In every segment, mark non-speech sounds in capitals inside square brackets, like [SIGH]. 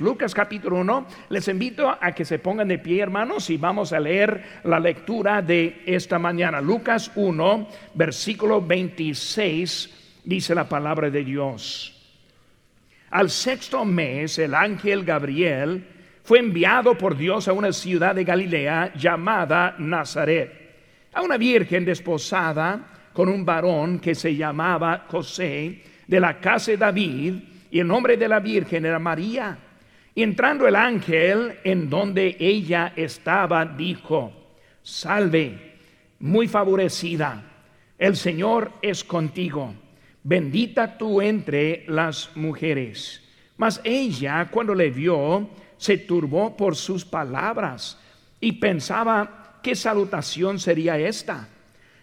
Lucas capítulo 1, les invito a que se pongan de pie hermanos y vamos a leer la lectura de esta mañana. Lucas 1, versículo 26, dice la palabra de Dios. Al sexto mes el ángel Gabriel fue enviado por Dios a una ciudad de Galilea llamada Nazaret, a una virgen desposada con un varón que se llamaba José de la casa de David y el nombre de la virgen era María. Y entrando el ángel en donde ella estaba, dijo, salve, muy favorecida, el Señor es contigo, bendita tú entre las mujeres. Mas ella, cuando le vio, se turbó por sus palabras y pensaba, ¿qué salutación sería esta?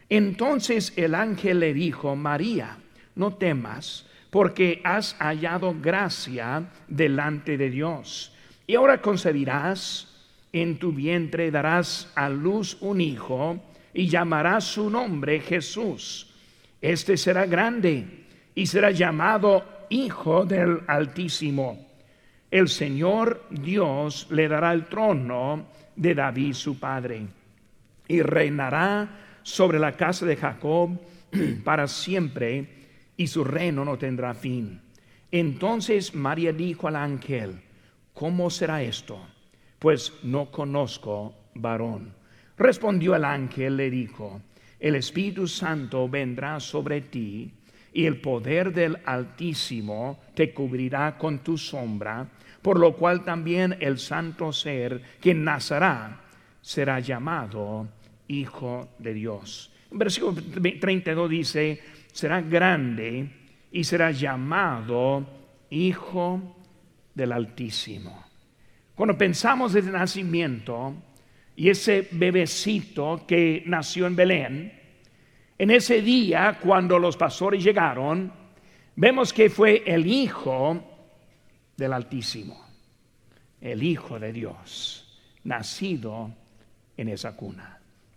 Entonces el ángel le dijo, María, no temas porque has hallado gracia delante de Dios. Y ahora concebirás en tu vientre, darás a luz un hijo y llamarás su nombre Jesús. Este será grande y será llamado Hijo del Altísimo. El Señor Dios le dará el trono de David su padre y reinará sobre la casa de Jacob [CLEARS THROAT] para siempre y su reino no tendrá fin. Entonces María dijo al ángel, ¿cómo será esto? Pues no conozco varón. Respondió el ángel, le dijo, el Espíritu Santo vendrá sobre ti y el poder del Altísimo te cubrirá con tu sombra, por lo cual también el santo ser que nacerá será llamado Hijo de Dios. Versículo 32 dice, será grande y será llamado Hijo del Altísimo. Cuando pensamos en el nacimiento y ese bebecito que nació en Belén, en ese día cuando los pastores llegaron, vemos que fue el Hijo del Altísimo, el Hijo de Dios, nacido en esa cuna.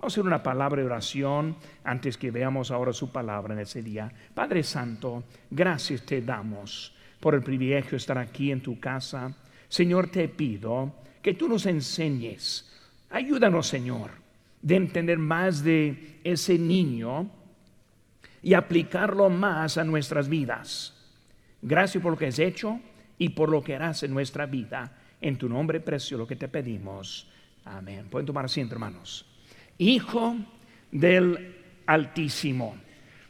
Hacer una palabra de oración antes que veamos ahora su palabra en ese día. Padre Santo, gracias te damos por el privilegio de estar aquí en tu casa. Señor, te pido que tú nos enseñes. Ayúdanos, Señor, de entender más de ese niño y aplicarlo más a nuestras vidas. Gracias por lo que has hecho y por lo que harás en nuestra vida. En tu nombre precioso lo que te pedimos. Amén. Pueden tomar asiento, hermanos. Hijo del Altísimo.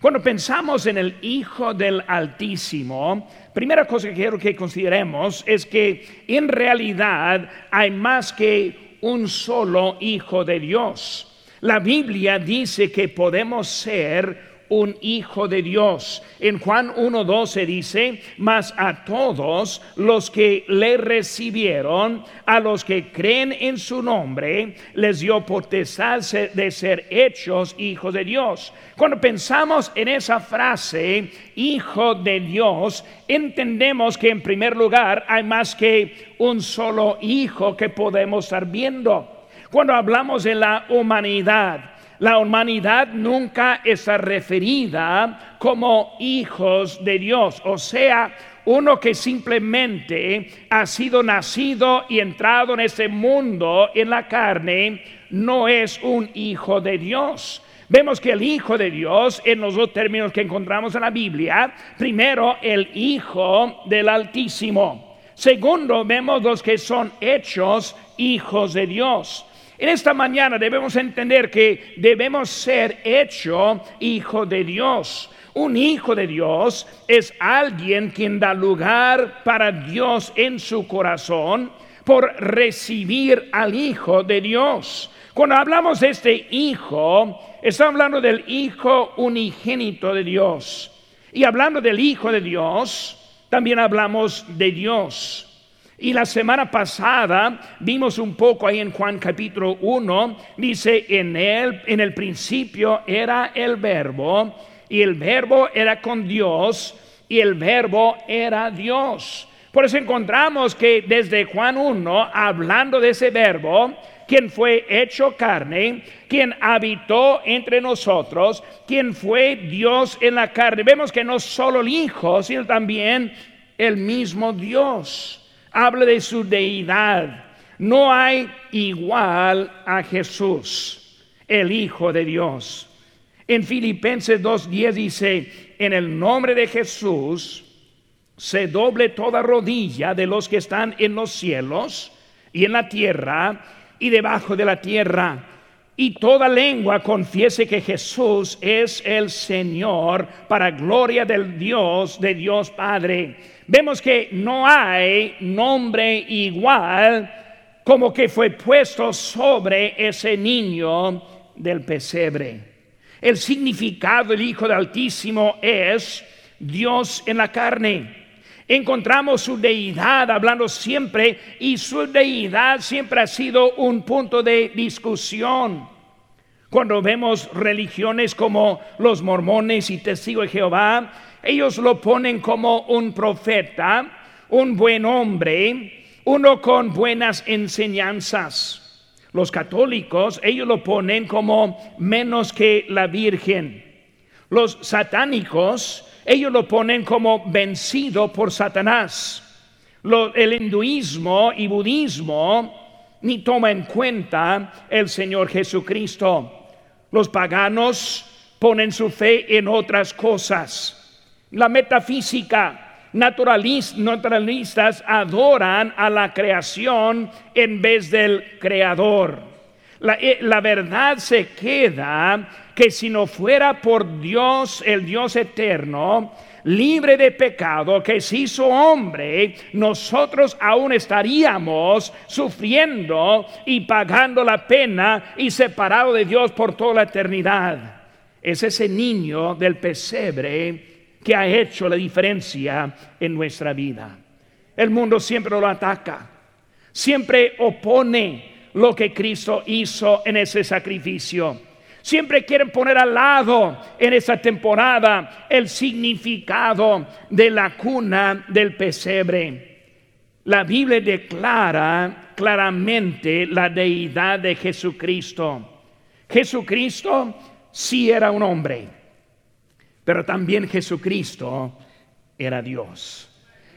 Cuando pensamos en el Hijo del Altísimo, primera cosa que quiero que consideremos es que en realidad hay más que un solo Hijo de Dios. La Biblia dice que podemos ser un hijo de Dios. En Juan 1.12 dice, mas a todos los que le recibieron, a los que creen en su nombre, les dio potestad de ser hechos hijos de Dios. Cuando pensamos en esa frase, hijo de Dios, entendemos que en primer lugar hay más que un solo hijo que podemos estar viendo. Cuando hablamos de la humanidad, la humanidad nunca está referida como hijos de Dios, o sea, uno que simplemente ha sido nacido y entrado en este mundo en la carne, no es un hijo de Dios. Vemos que el Hijo de Dios, en los dos términos que encontramos en la Biblia, primero el Hijo del Altísimo. Segundo, vemos los que son hechos hijos de Dios. En esta mañana debemos entender que debemos ser hecho hijo de Dios. Un hijo de Dios es alguien quien da lugar para Dios en su corazón por recibir al Hijo de Dios. Cuando hablamos de este Hijo, estamos hablando del Hijo unigénito de Dios. Y hablando del Hijo de Dios, también hablamos de Dios. Y la semana pasada vimos un poco ahí en Juan capítulo 1, dice, en él, en el principio era el verbo, y el verbo era con Dios, y el verbo era Dios. Por eso encontramos que desde Juan 1, hablando de ese verbo, quien fue hecho carne, quien habitó entre nosotros, quien fue Dios en la carne. Vemos que no solo el Hijo, sino también el mismo Dios. Habla de su deidad. No hay igual a Jesús, el Hijo de Dios. En Filipenses 2.10 dice, en el nombre de Jesús se doble toda rodilla de los que están en los cielos y en la tierra y debajo de la tierra. Y toda lengua confiese que Jesús es el Señor para gloria del Dios, de Dios Padre. Vemos que no hay nombre igual como que fue puesto sobre ese niño del pesebre. El significado del Hijo del Altísimo es Dios en la carne. Encontramos su deidad hablando siempre y su deidad siempre ha sido un punto de discusión. Cuando vemos religiones como los mormones y testigos de Jehová, ellos lo ponen como un profeta, un buen hombre, uno con buenas enseñanzas. Los católicos, ellos lo ponen como menos que la Virgen. Los satánicos, ellos lo ponen como vencido por Satanás. el hinduismo y budismo ni toma en cuenta el Señor Jesucristo. Los paganos ponen su fe en otras cosas. La metafísica naturalistas adoran a la creación en vez del creador. Eh, la, verdad se queda que si no fuera por Dios, el Dios eterno, libre de pecado, que se hizo hombre, nosotros aún estaríamos sufriendo y pagando la pena y separado de Dios por toda la eternidad. Es ese niño del pesebre que ha hecho la diferencia en nuestra vida. El mundo siempre lo ataca, siempre opone lo que Cristo hizo en ese sacrificio. Siempre quieren poner al lado en esa temporada el significado de la cuna del pesebre. La Biblia declara claramente la deidad de Jesucristo. Jesucristo sí era un hombre pero también Jesucristo era Dios.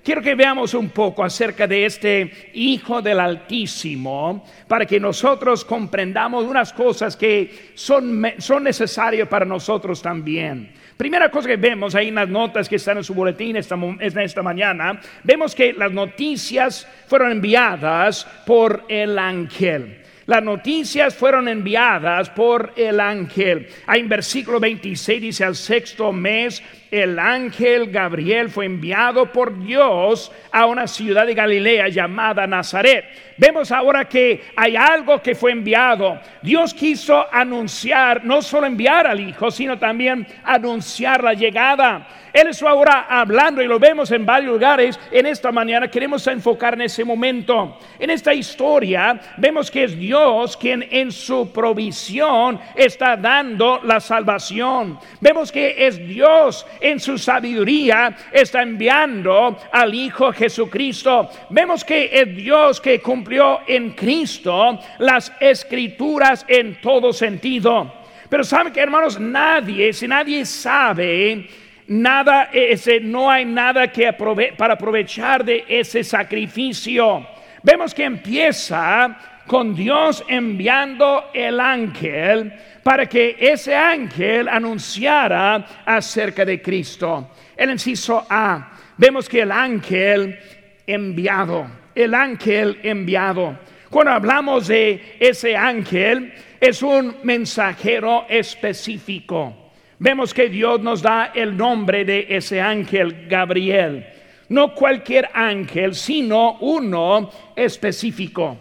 Quiero que veamos un poco acerca de este Hijo del Altísimo para que nosotros comprendamos unas cosas que son, son necesarias para nosotros también. Primera cosa que vemos ahí en las notas que están en su boletín esta, esta mañana, vemos que las noticias fueron enviadas por el ángel. Las noticias fueron enviadas por el ángel. Ahí en versículo 26 dice al sexto mes el ángel Gabriel fue enviado por Dios a una ciudad de Galilea llamada Nazaret. Vemos ahora que hay algo que fue enviado. Dios quiso anunciar, no solo enviar al Hijo, sino también anunciar la llegada. Él está ahora hablando y lo vemos en varios lugares. En esta mañana queremos enfocar en ese momento. En esta historia vemos que es Dios quien en su provisión está dando la salvación. Vemos que es Dios en su sabiduría está enviando al Hijo Jesucristo. Vemos que es Dios que cumplió en Cristo las escrituras en todo sentido. Pero saben que hermanos, nadie, si nadie sabe nada, ese, no hay nada que para aprovechar de ese sacrificio. Vemos que empieza con Dios enviando el ángel para que ese ángel anunciara acerca de Cristo. El inciso A, vemos que el ángel enviado, el ángel enviado. Cuando hablamos de ese ángel, es un mensajero específico. Vemos que Dios nos da el nombre de ese ángel, Gabriel. No cualquier ángel, sino uno específico,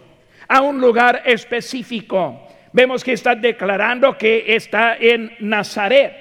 a un lugar específico. Vemos que está declarando que está en Nazaret.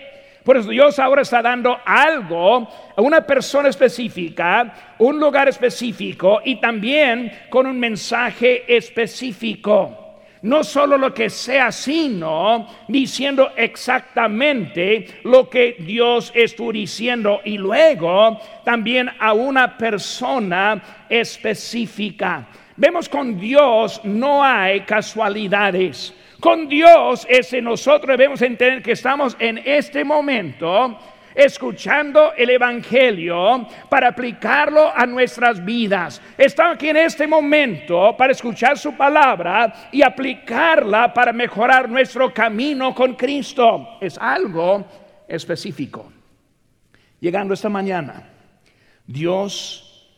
Por eso Dios ahora está dando algo a una persona específica, un lugar específico y también con un mensaje específico no solo lo que sea, sino diciendo exactamente lo que Dios estuvo diciendo y luego también a una persona específica. Vemos con Dios no hay casualidades. Con Dios es nosotros debemos entender que estamos en este momento escuchando el Evangelio para aplicarlo a nuestras vidas. Está aquí en este momento para escuchar su palabra y aplicarla para mejorar nuestro camino con Cristo. Es algo específico. Llegando esta mañana, Dios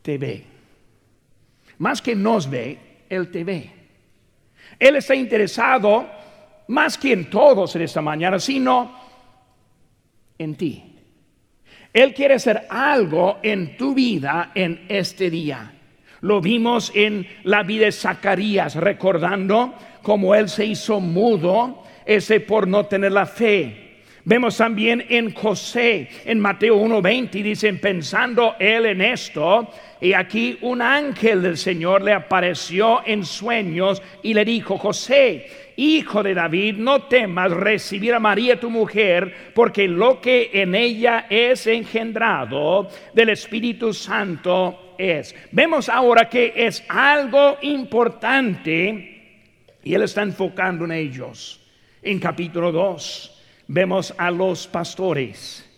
te ve. Más que nos ve, Él te ve. Él está interesado más que en todos en esta mañana, sino en ti. Él quiere hacer algo en tu vida en este día. Lo vimos en la vida de Zacarías, recordando cómo él se hizo mudo, ese por no tener la fe. Vemos también en José, en Mateo 1:20, dicen, pensando él en esto, y aquí un ángel del Señor le apareció en sueños y le dijo, José, hijo de David, no temas recibir a María tu mujer, porque lo que en ella es engendrado del Espíritu Santo es. Vemos ahora que es algo importante y él está enfocando en ellos. En capítulo 2 vemos a los pastores,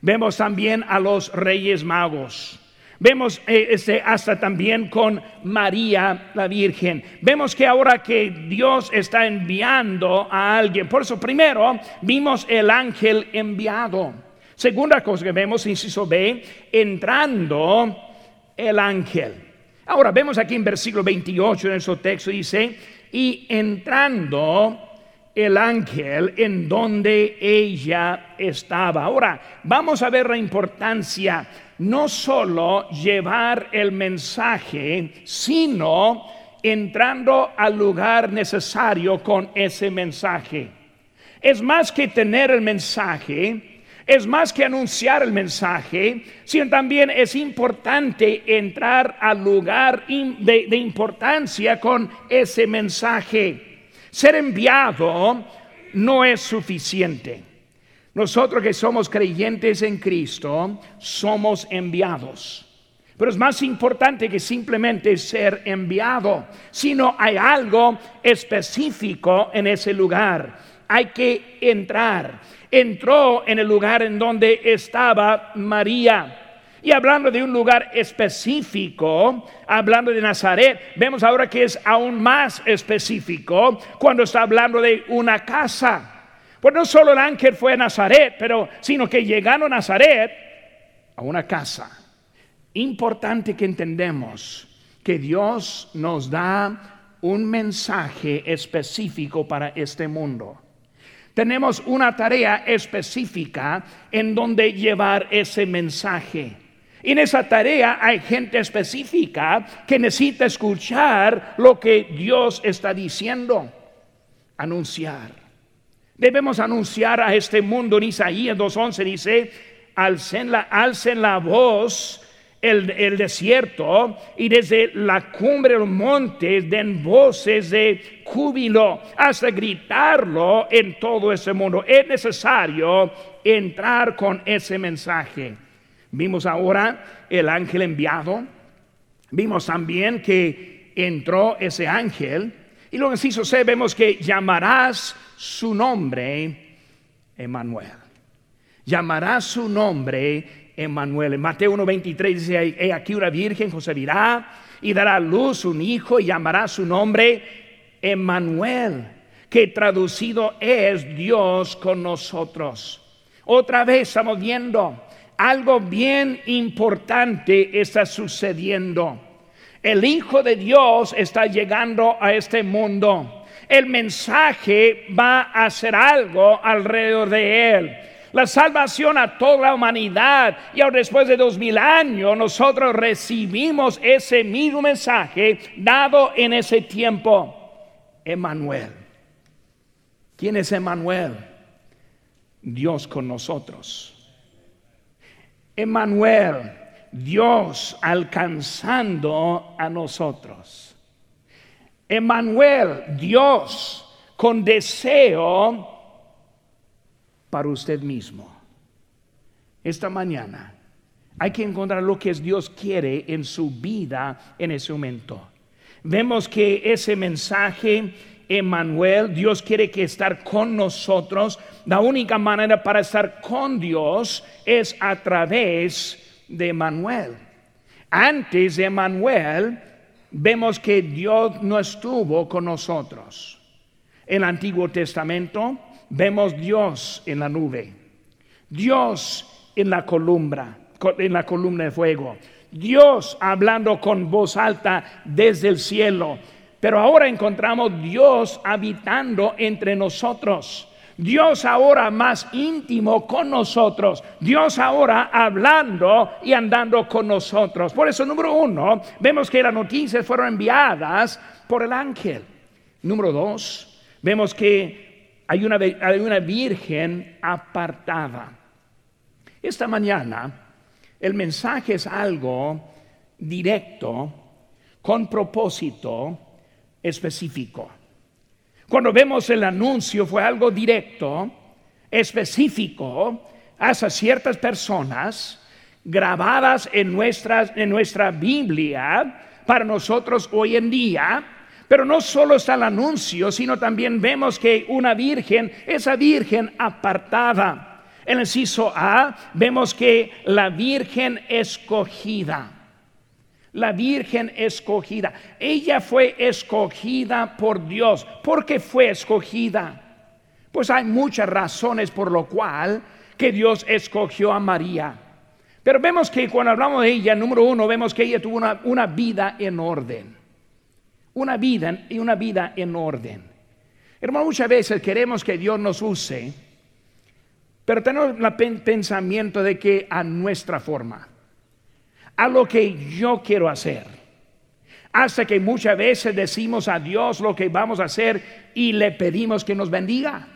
vemos también a los reyes magos. Vemos este, hasta también con María la Virgen. Vemos que ahora que Dios está enviando a alguien, por eso primero vimos el ángel enviado. Segunda cosa que vemos, inciso B, entrando el ángel. Ahora vemos aquí en versículo 28 en ese texto dice, y entrando el ángel en donde ella estaba. Ahora, vamos a ver la importancia no solo llevar el mensaje, sino entrando al lugar necesario con ese mensaje. Es más que tener el mensaje, es más que anunciar el mensaje, sino también es importante entrar al lugar de, de importancia con ese mensaje. Ser enviado no es suficiente. Nosotros que somos creyentes en Cristo, somos enviados. Pero es más importante que simplemente ser enviado, sino hay algo específico en ese lugar. Hay que entrar. Entró en el lugar en donde estaba María. Y hablando de un lugar específico, hablando de Nazaret, vemos ahora que es aún más específico cuando está hablando de una casa. Pues no solo el ángel fue a Nazaret, pero sino que llegando a Nazaret a una casa. Importante que entendemos que Dios nos da un mensaje específico para este mundo. Tenemos una tarea específica en donde llevar ese mensaje. Y en esa tarea hay gente específica que necesita escuchar lo que Dios está diciendo, anunciar. Debemos anunciar a este mundo. En Isaías 2.11 dice, alcen la, alcen la voz el, el, desierto y desde la cumbre del monte den voces de júbilo hasta gritarlo en todo ese mundo. Es necesario entrar con ese mensaje. Vimos ahora el ángel enviado. Vimos también que entró ese ángel. Y luego en inciso vemos que llamarás su nombre Emanuel. Llamará su nombre Emanuel. En Mateo 1:23 dice, he aquí una virgen concebirá y dará a luz un hijo y llamará su nombre Emanuel, que traducido es Dios con nosotros. Otra vez estamos viendo algo bien importante está sucediendo. El Hijo de Dios está llegando a este mundo el mensaje va a hacer algo alrededor de él. La salvación a toda la humanidad. Y ahora después de dos mil años nosotros recibimos ese mismo mensaje dado en ese tiempo. Emanuel. ¿Quién es Emanuel? Dios con nosotros. Emanuel, Dios alcanzando a nosotros. Emmanuel, Dios con deseo para usted mismo. Esta mañana hay que encontrar lo que Dios quiere en su vida en ese momento. Vemos que ese mensaje Emmanuel, Dios quiere que estar con nosotros. La única manera para estar con Dios es a través de Emmanuel. Antes de Emmanuel, vemos que Dios no estuvo con nosotros. En el Antiguo Testamento vemos Dios en la nube, Dios en la columna, en la columna de fuego, Dios hablando con voz alta desde el cielo. Pero ahora encontramos Dios habitando entre nosotros. Dios ahora más íntimo con nosotros. Dios ahora hablando y andando con nosotros. Por eso, número uno, vemos que las noticias fueron enviadas por el ángel. Número dos, vemos que hay una, hay una virgen apartada. Esta mañana el mensaje es algo directo, con propósito específico. Cuando vemos el anuncio fue algo directo, específico, hacia ciertas personas, grabadas en, nuestras, en nuestra Biblia para nosotros hoy en día. Pero no solo está el anuncio, sino también vemos que una virgen, esa virgen apartada. En el inciso A vemos que la virgen escogida la Virgen escogida. Ella fue escogida por Dios. ¿Por qué fue escogida? Pues hay muchas razones por lo cual que Dios escogió a María. Pero vemos que cuando hablamos de ella, número uno, vemos que ella tuvo una, una vida en orden. Una vida y una vida en orden. Hermano, muchas veces queremos que Dios nos use, pero tenemos el pensamiento de que a nuestra forma a lo que yo quiero hacer. Hasta que muchas veces decimos a Dios lo que vamos a hacer y le pedimos que nos bendiga.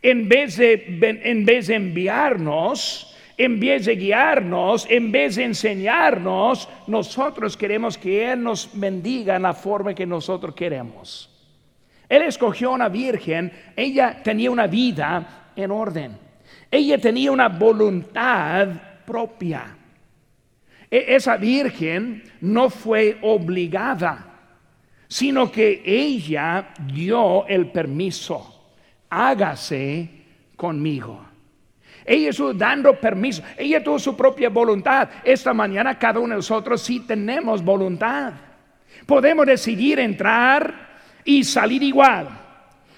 En vez de, en vez de enviarnos, en vez de guiarnos, en vez de enseñarnos, nosotros queremos que Él nos bendiga en la forma que nosotros queremos. Él escogió una virgen, ella tenía una vida en orden, ella tenía una voluntad propia. E-, esa virgen no fue obligada, sino que ella dio el permiso. Hágase conmigo. Ella estuvo dando permiso. Ella tuvo su propia voluntad. Esta mañana cada uno de nosotros sí tenemos voluntad. Podemos decidir entrar y salir igual.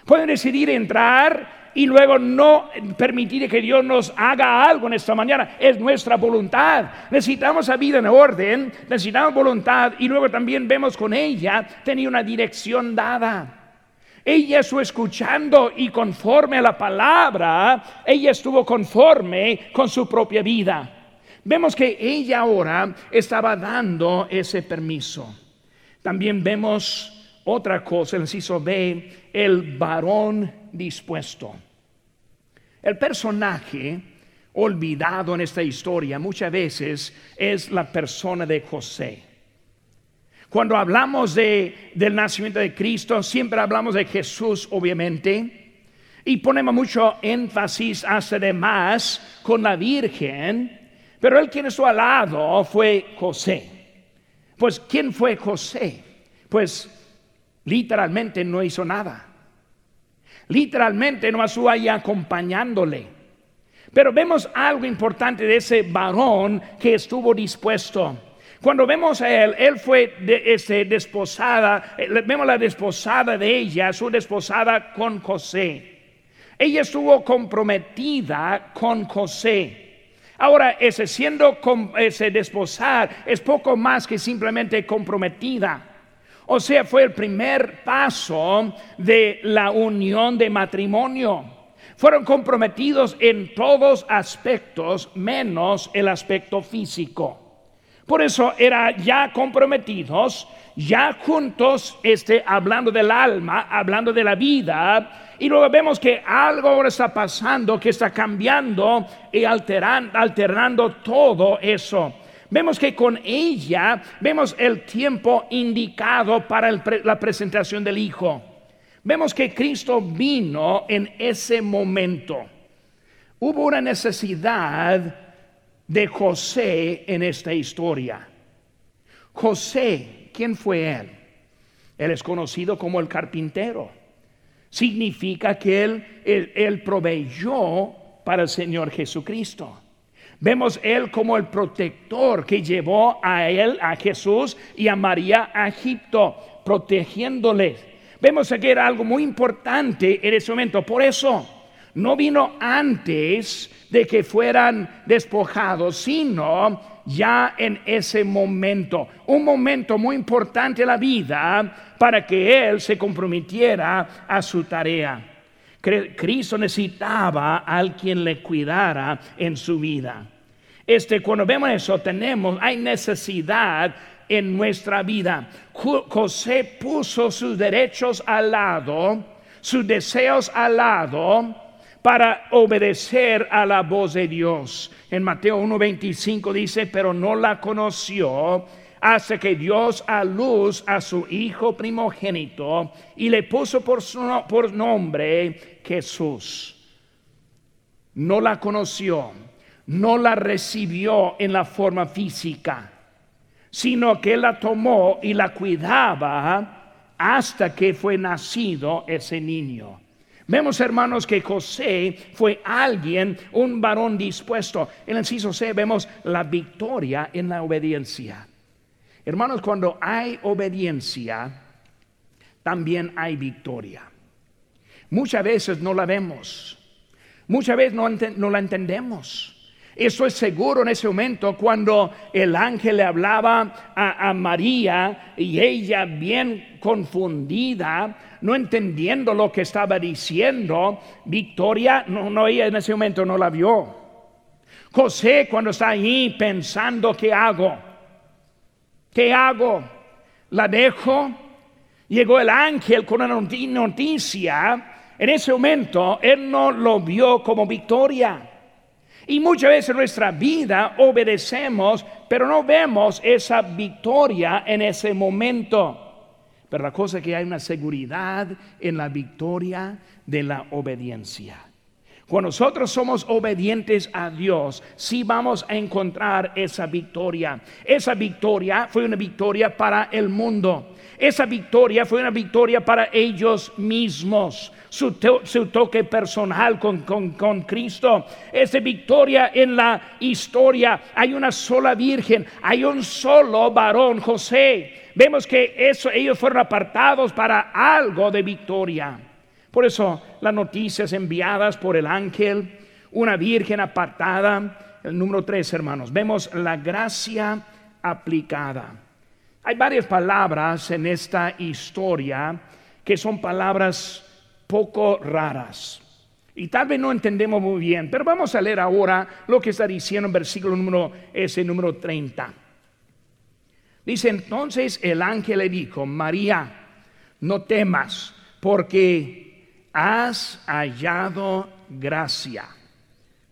Pueden decidir entrar y luego no permitir que Dios nos haga algo en esta mañana. Es nuestra voluntad. Necesitamos la vida en orden, necesitamos voluntad y luego también vemos con ella tenía una dirección dada. Ella estuvo escuchando y conforme a la palabra, ella estuvo conforme con su propia vida. Vemos que ella ahora estaba dando ese permiso. También vemos otra cosa, el inciso B, el varón dispuesto. El personaje olvidado en esta historia muchas veces es la persona de José. Cuando hablamos de, del nacimiento de Cristo, siempre hablamos de Jesús, obviamente, y ponemos mucho énfasis hasta de más con la Virgen, pero el quien estuvo al lado fue José. Pues, ¿quién fue José? Pues literalmente no hizo nada. Literalmente no estuvo ahí acompañándole. Pero vemos algo importante de ese varón que estuvo dispuesto. Cuando vemos a él, él fue este, desposada, eh, vemos la desposada de ella, su desposada con José. Ella estuvo comprometida con José. Ahora, ese siendo ese desposar es poco más que simplemente comprometida. O sea, fue el primer paso de la unión de matrimonio. Fueron comprometidos en todos aspectos menos el aspecto físico. Por eso era ya comprometidos, ya juntos, este, hablando del alma, hablando de la vida, y luego vemos que algo ahora está pasando, que está cambiando y alterando, todo eso. Vemos que con ella vemos el tiempo indicado para la presentación del Hijo. Vemos que Cristo vino en ese momento. Hubo una necesidad de José en esta historia. José, ¿quién fue él? Él es conocido como el carpintero. significa que él, él, proveyó para el Señor Jesucristo. Vemos Él como el protector que llevó a Él, a Jesús y a María a Egipto, protegiéndoles. Vemos que era algo muy importante en ese momento. Por eso no vino antes de que fueran despojados, sino ya en ese momento. Un momento muy importante en la vida para que Él se comprometiera a su tarea. Cristo necesitaba a alguien le cuidara en su vida. Este, cuando vemos eso, tenemos, hay necesidad en nuestra vida. José puso sus derechos al lado, sus deseos al lado, para obedecer a la voz de Dios. En Mateo 1.25 dice, pero no la conoció hasta que Dios a luz a su hijo primogénito y le puso por, su, por nombre Jesús. No la conoció, no la recibió en la forma física, sino que la tomó y la cuidaba hasta que fue nacido ese niño. Vemos, hermanos, que José fue alguien, un varón dispuesto. En el inciso C vemos la victoria en la obediencia. Hermanos, cuando hay obediencia, también hay victoria. Muchas veces no la vemos, muchas veces no, la entendemos. Estoy seguro en ese momento cuando el ángel le hablaba a, María y ella bien confundida, no entendiendo lo que estaba diciendo, Victoria, no, no, ella en ese momento no la vio. José cuando está ahí pensando, ¿qué hago? ¿Qué hago? ¿La dejo? Llegó el ángel con una noticia. En ese momento, él no lo vio como victoria. Y muchas veces en nuestra vida obedecemos, pero no vemos esa victoria en ese momento. Pero la cosa es que hay una seguridad en la victoria de la obediencia. Cuando nosotros somos obedientes a Dios, sí vamos a encontrar esa victoria. Esa victoria fue una victoria para el mundo. Esa victoria fue una victoria para ellos mismos. Su, toque personal con, con Cristo. Esa victoria en la historia. Hay una sola virgen. Hay un solo varón, José. Vemos que eso, ellos fueron apartados para algo de victoria. Por eso las noticias enviadas por el ángel, una virgen apartada, el número tres, hermanos, vemos la gracia aplicada. Hay varias palabras en esta historia que son palabras poco raras. Y tal vez no entendemos muy bien, pero vamos a leer ahora lo que está diciendo en versículo número, ese número 30. Dice entonces el ángel le dijo, María, no temas, porque has hallado gracia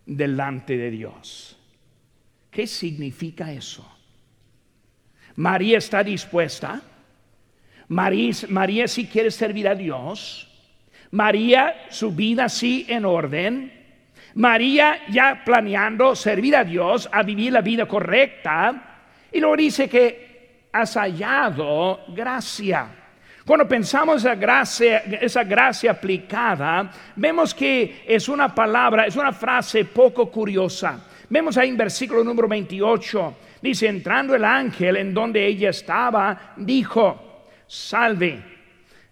delante de Dios. ¿Qué significa eso? María está dispuesta. María, María sí quiere servir a Dios. María, su vida sí en orden. María ya planeando servir a Dios, a vivir la vida correcta. Y luego dice que has hallado gracia. Cuando pensamos esa gracia, esa gracia aplicada, vemos que es una palabra, es una frase poco curiosa. Vemos ahí en versículo número 28, dice, entrando el ángel en donde ella estaba, dijo, salve,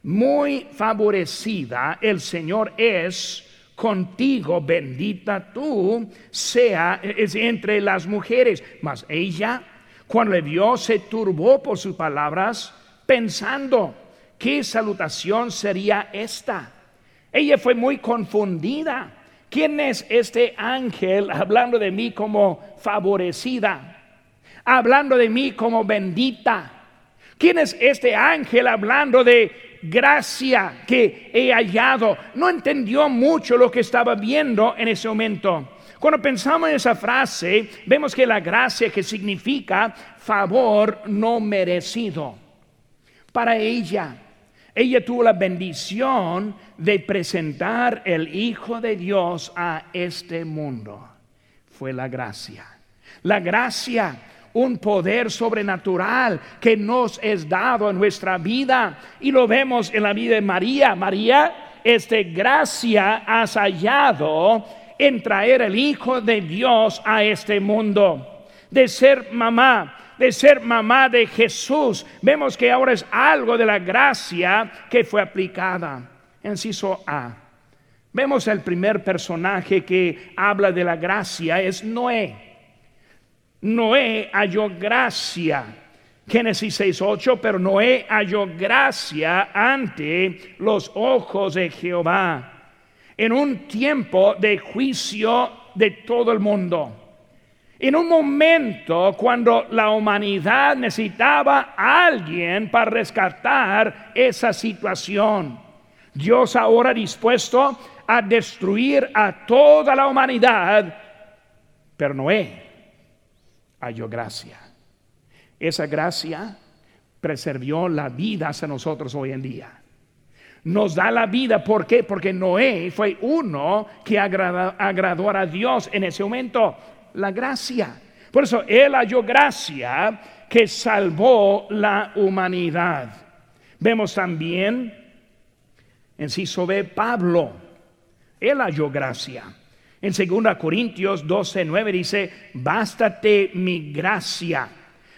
muy favorecida el Señor es contigo, bendita tú sea entre las mujeres. Mas ella, cuando le vio, se turbó por sus palabras, pensando, ¿Qué salutación sería esta? Ella fue muy confundida. ¿Quién es este ángel hablando de mí como favorecida? Hablando de mí como bendita. ¿Quién es este ángel hablando de gracia que he hallado? No entendió mucho lo que estaba viendo en ese momento. Cuando pensamos en esa frase, vemos que la gracia que significa favor no merecido. Para ella, ella tuvo la bendición de presentar el Hijo de Dios a este mundo. Fue la gracia. La gracia, un poder sobrenatural que nos es dado en nuestra vida. Y lo vemos en la vida de María. María este gracia has hallado en traer el Hijo de Dios a este mundo, de ser mamá, de ser mamá de Jesús. Vemos que ahora es algo de la gracia que fue aplicada. Inciso A. Vemos el primer personaje que habla de la gracia es Noé. Noé halló gracia. Génesis 6:8, pero Noé halló gracia ante los ojos de Jehová en un tiempo de juicio de todo el mundo. En un momento cuando la humanidad necesitaba a alguien para rescatar esa situación. Dios ahora dispuesto a destruir a toda la humanidad, pero Noé halló gracia. Esa gracia preservó la vida hacia nosotros hoy en día nos da la vida. ¿Por qué? Porque Noé fue uno que agradó, a Dios en ese momento. La gracia. Por eso él halló gracia que salvó la humanidad. Vemos también en sobre Pablo. Él halló gracia. En 2 Corintios 12, 9 dice, bástate mi gracia,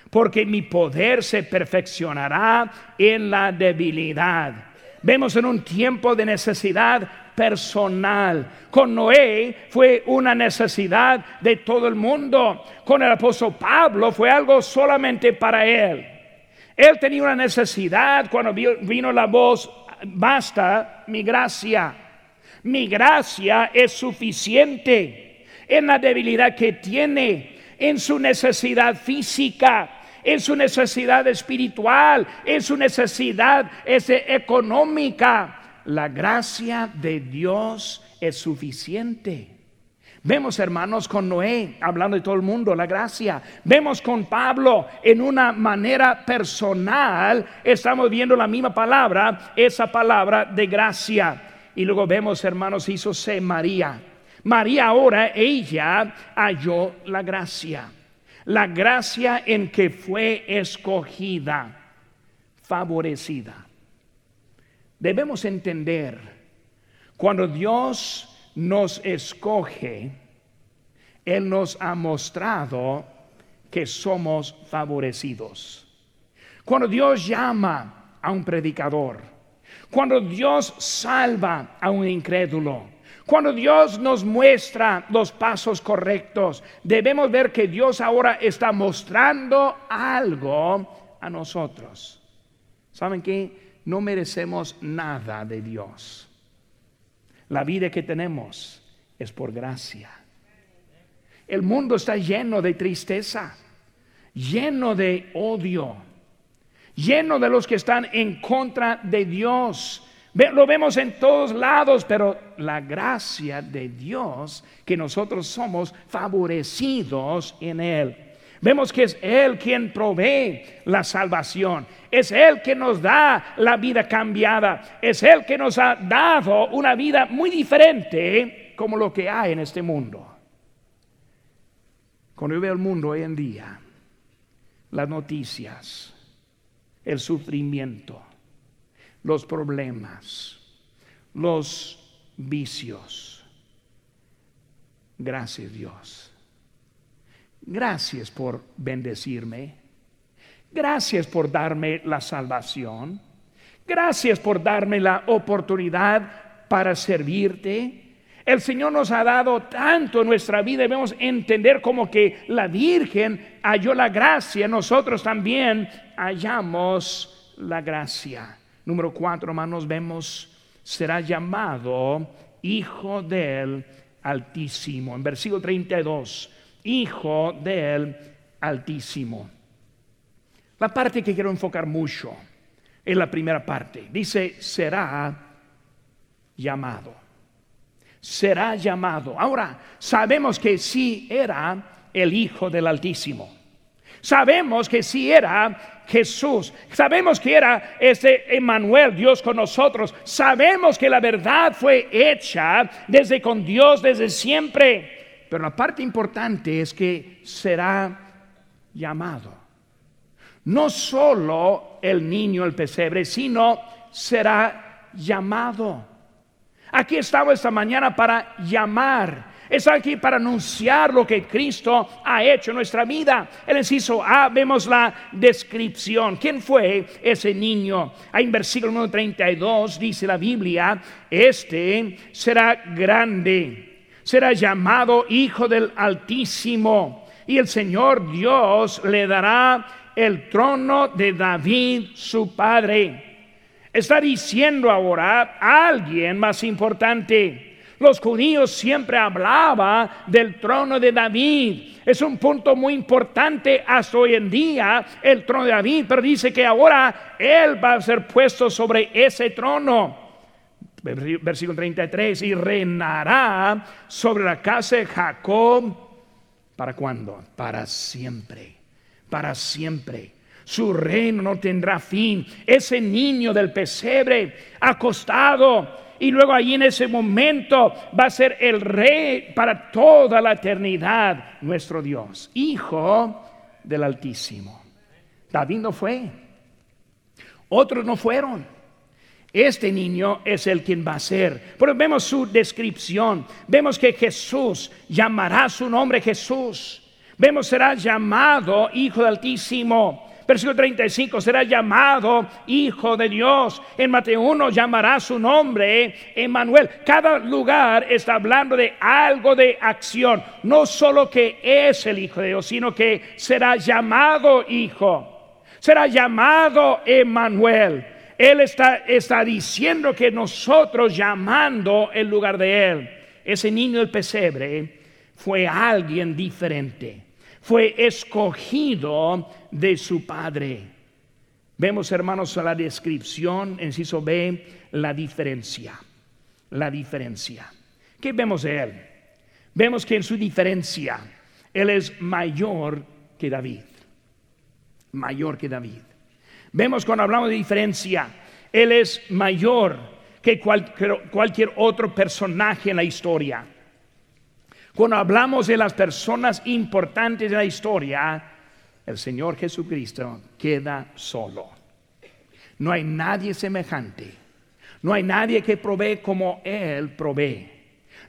porque mi poder se perfeccionará en la debilidad. Vemos en un tiempo de necesidad personal. Con Noé fue una necesidad de todo el mundo. Con el apóstol Pablo fue algo solamente para él. Él tenía una necesidad cuando vino la voz, basta mi gracia. Mi gracia es suficiente en la debilidad que tiene, en su necesidad física, en su necesidad espiritual, en su necesidad económica. La gracia de Dios es suficiente. Vemos hermanos con Noé, hablando de todo el mundo, la gracia. Vemos con Pablo en una manera personal, estamos viendo la misma palabra, esa palabra de gracia. Y luego vemos hermanos, hizo María. María ahora, ella halló la gracia la gracia en que fue escogida, favorecida. Debemos entender, cuando Dios nos escoge, Él nos ha mostrado que somos favorecidos. Cuando Dios llama a un predicador, cuando Dios salva a un incrédulo, cuando Dios nos muestra los pasos correctos, debemos ver que Dios ahora está mostrando algo a nosotros. ¿Saben qué? No merecemos nada de Dios. La vida que tenemos es por gracia. El mundo está lleno de tristeza, lleno de odio, lleno de los que están en contra de Dios lo vemos en todos lados, pero la gracia de Dios, que nosotros somos favorecidos en Él. Vemos que es Él quien provee la salvación. Es Él que nos da la vida cambiada. Es Él que nos ha dado una vida muy diferente como lo que hay en este mundo. Cuando yo veo el mundo hoy en día, las noticias, el sufrimiento, los problemas, los vicios. Gracias Dios. Gracias por bendecirme. Gracias por darme la salvación. Gracias por darme la oportunidad para servirte. El Señor nos ha dado tanto en nuestra vida, debemos entender como que la Virgen halló la gracia, nosotros también hallamos la gracia. Número cuatro, hermanos, vemos, será llamado Hijo del Altísimo. En versículo 32, Hijo del Altísimo. La parte que quiero enfocar mucho es la primera parte. Dice, será llamado. Será llamado. Ahora, sabemos que sí era el Hijo del Altísimo. Sabemos que sí era Jesús. Sabemos que era ese Emmanuel, Dios con nosotros. Sabemos que la verdad fue hecha desde con Dios desde siempre. Pero la parte importante es que será llamado. No solo el niño, el pesebre, sino será llamado. Aquí estamos esta mañana para llamar. Está aquí para anunciar lo que Cristo ha hecho en nuestra vida. El inciso A, vemos la descripción. ¿Quién fue ese niño? Ahí en versículo 32 dice la Biblia, este será grande, será llamado Hijo del Altísimo, y el Señor Dios le dará el trono de David, su padre. Está diciendo ahora a alguien más importante los judíos siempre hablaban del trono de David. Es un punto muy importante hasta hoy en día, el trono de David, pero dice que ahora él va a ser puesto sobre ese trono. Versículo 33, y reinará sobre la casa de Jacob. ¿Para cuándo? Para siempre. Para siempre su reino no tendrá fin. Ese niño del pesebre acostado y luego allí en ese momento va a ser el rey para toda la eternidad, nuestro Dios, hijo del Altísimo. David no fue, otros no fueron. Este niño es el quien va a ser. Pero vemos su descripción. Vemos que Jesús llamará su nombre Jesús. Vemos será llamado Hijo del Altísimo. Versículo 35, será llamado Hijo de Dios. En Mateo 1 llamará su nombre Emmanuel. Cada lugar está hablando de algo de acción. No solo que es el Hijo de Dios, sino que será llamado Hijo. Será llamado Emmanuel. Él está, está diciendo que nosotros llamando el lugar de Él, ese niño del pesebre, fue alguien diferente fue escogido de su padre. Vemos, hermanos, la descripción, inciso B, la diferencia. La diferencia. ¿Qué vemos de él? Vemos que en su diferencia, él es mayor que David. Mayor que David. Vemos cuando hablamos de diferencia, él es mayor que cualquier otro personaje en la historia. Cuando hablamos de las personas importantes de la historia, el Señor Jesucristo queda solo. No hay nadie semejante. No hay nadie que provee como Él provee.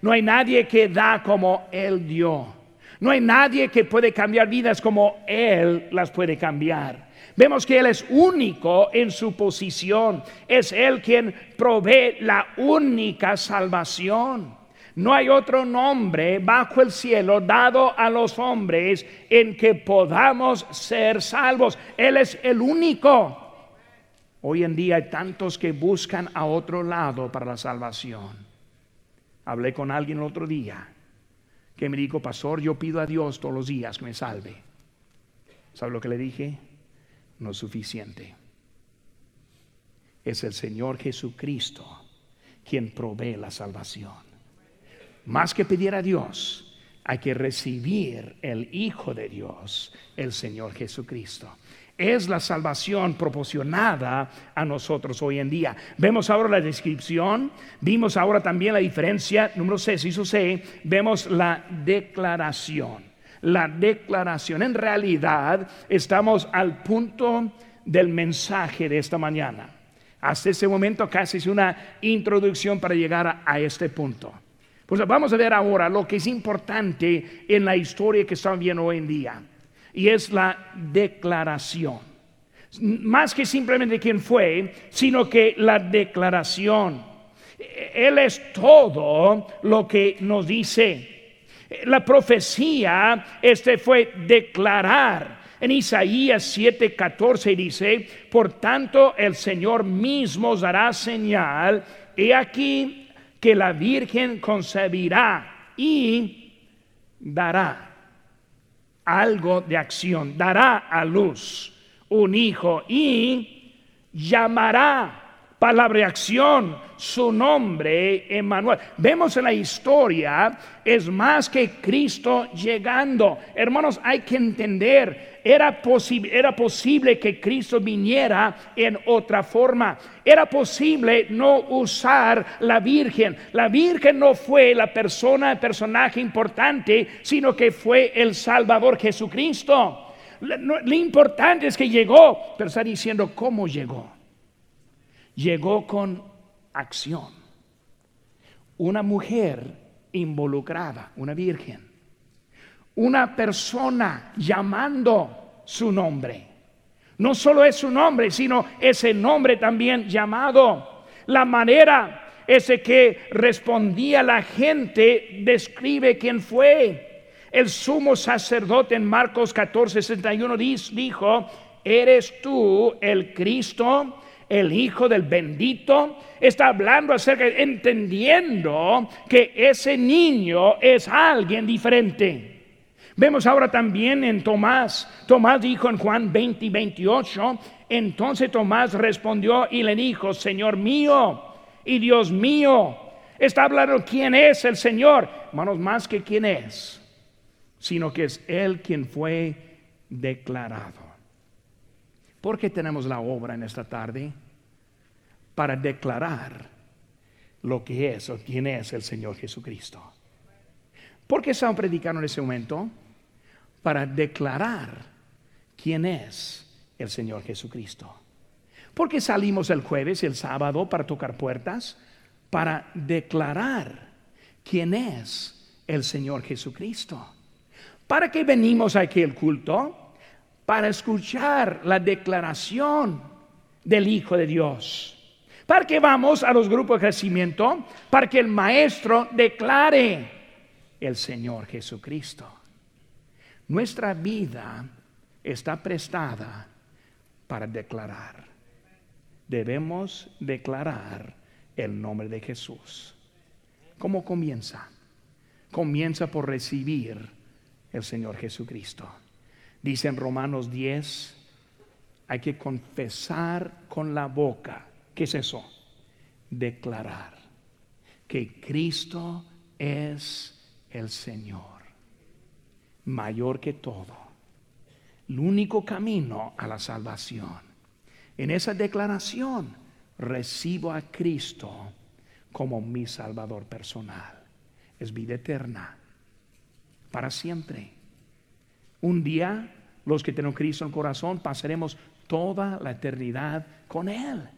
No hay nadie que da como Él dio. No hay nadie que puede cambiar vidas como Él las puede cambiar. Vemos que Él es único en su posición. Es Él quien provee la única salvación. No hay otro nombre bajo el cielo dado a los hombres en que podamos ser salvos. Él es el único. Hoy en día hay tantos que buscan a otro lado para la salvación. Hablé con alguien el otro día que me dijo, pastor, yo pido a Dios todos los días que me salve. ¿Sabe lo que le dije? No es suficiente. Es el Señor Jesucristo quien provee la salvación. Más que pedir a Dios, hay que recibir el Hijo de Dios, el Señor Jesucristo. Es la salvación proporcionada a nosotros hoy en día. Vemos ahora la descripción, vimos ahora también la diferencia, número 6, hizo C, vemos la declaración. La declaración, en realidad estamos al punto del mensaje de esta mañana. Hasta ese momento casi es una introducción para llegar a este punto. Pues vamos a ver ahora lo que es importante en la historia que estamos viendo hoy en día. Y es la declaración. Más que simplemente quién fue, sino que la declaración. Él es todo lo que nos dice. La profecía este fue declarar. En Isaías 7:14 dice, por tanto el Señor mismo os dará señal, he aquí que la Virgen concebirá y dará algo de acción, dará a luz un hijo y llamará palabra de acción, su nombre, Emmanuel. Vemos en la historia, es más que Cristo llegando. Hermanos, hay que entender, era, era posible que Cristo viniera en otra forma. Era posible no usar la Virgen. La Virgen no fue la persona, el personaje importante, sino que fue el Salvador Jesucristo. Lo importante es que llegó, pero está diciendo cómo llegó llegó con acción. una mujer involucrada, una virgen, una persona llamando su nombre. No solo es su nombre, sino ese nombre también llamado. La manera ese que respondía la gente describe quién fue. El sumo sacerdote en Marcos 14, 61 dijo, ¿eres tú el Cristo? el Hijo del bendito, está hablando acerca, entendiendo que ese niño es alguien diferente. Vemos ahora también en Tomás, Tomás dijo en Juan 20 y 28, entonces Tomás respondió y le dijo, Señor mío y Dios mío. Está hablando quién es el Señor, hermanos, más que quién es, sino que es Él quien fue declarado. ¿Por qué tenemos la obra en esta tarde? Para declarar lo que es o quién es el Señor Jesucristo. ¿Por qué estaban predicando en ese momento? Para declarar quién es el Señor Jesucristo. ¿Por qué salimos el jueves el sábado para tocar puertas? Para declarar quién es el Señor Jesucristo. ¿Para qué venimos aquí al culto? Para escuchar la declaración del Hijo de Dios. ¿Para qué vamos a los grupos de crecimiento? Para que el Maestro declare el Señor Jesucristo. Nuestra vida está prestada para declarar debemos declarar el nombre de Jesús. ¿Cómo comienza? Comienza por recibir el Señor Jesucristo. Dice en Romanos 10, hay que confesar con la boca. ¿Qué es eso? Declarar que Cristo es el Señor, mayor que todo, el único camino a la salvación. En esa declaración recibo a Cristo como mi Salvador personal. Es vida eterna, para siempre. Un día, los que tenemos Cristo en el corazón, pasaremos toda la eternidad con Él.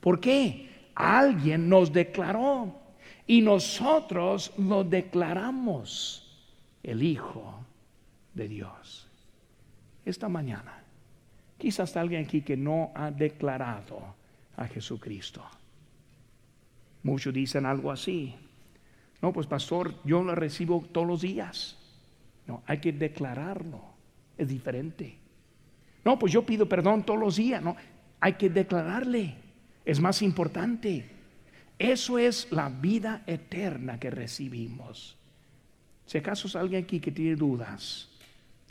¿Por qué? Alguien nos declaró y nosotros lo declaramos el Hijo de Dios. Esta mañana Quizás alguien aquí que no ha declarado a Jesucristo. Muchos dicen algo así. No, pues pastor, yo lo recibo todos los días. No, hay que declararlo. Es diferente. No, pues yo pido perdón todos los días. No, hay que declararle. Es más importante. Eso es la vida eterna que recibimos. Si acaso es alguien aquí que tiene dudas,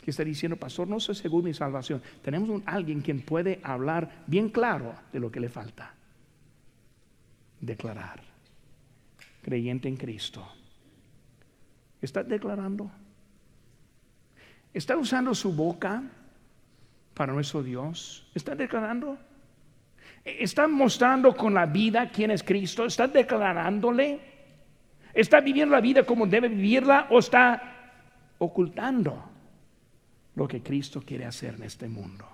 que está diciendo, pastor, no sé según mi salvación. Tenemos un, alguien quien puede hablar bien claro de lo que le falta. Declarar. Creyente en Cristo. ¿Está declarando? ¿Está usando su boca para nuestro Dios? ¿Está declarando? ¿Está mostrando con la vida quién es Cristo? ¿Está declarándole? ¿Está viviendo la vida como debe vivirla o está ocultando? Lo que Cristo quiere hacer en este mundo.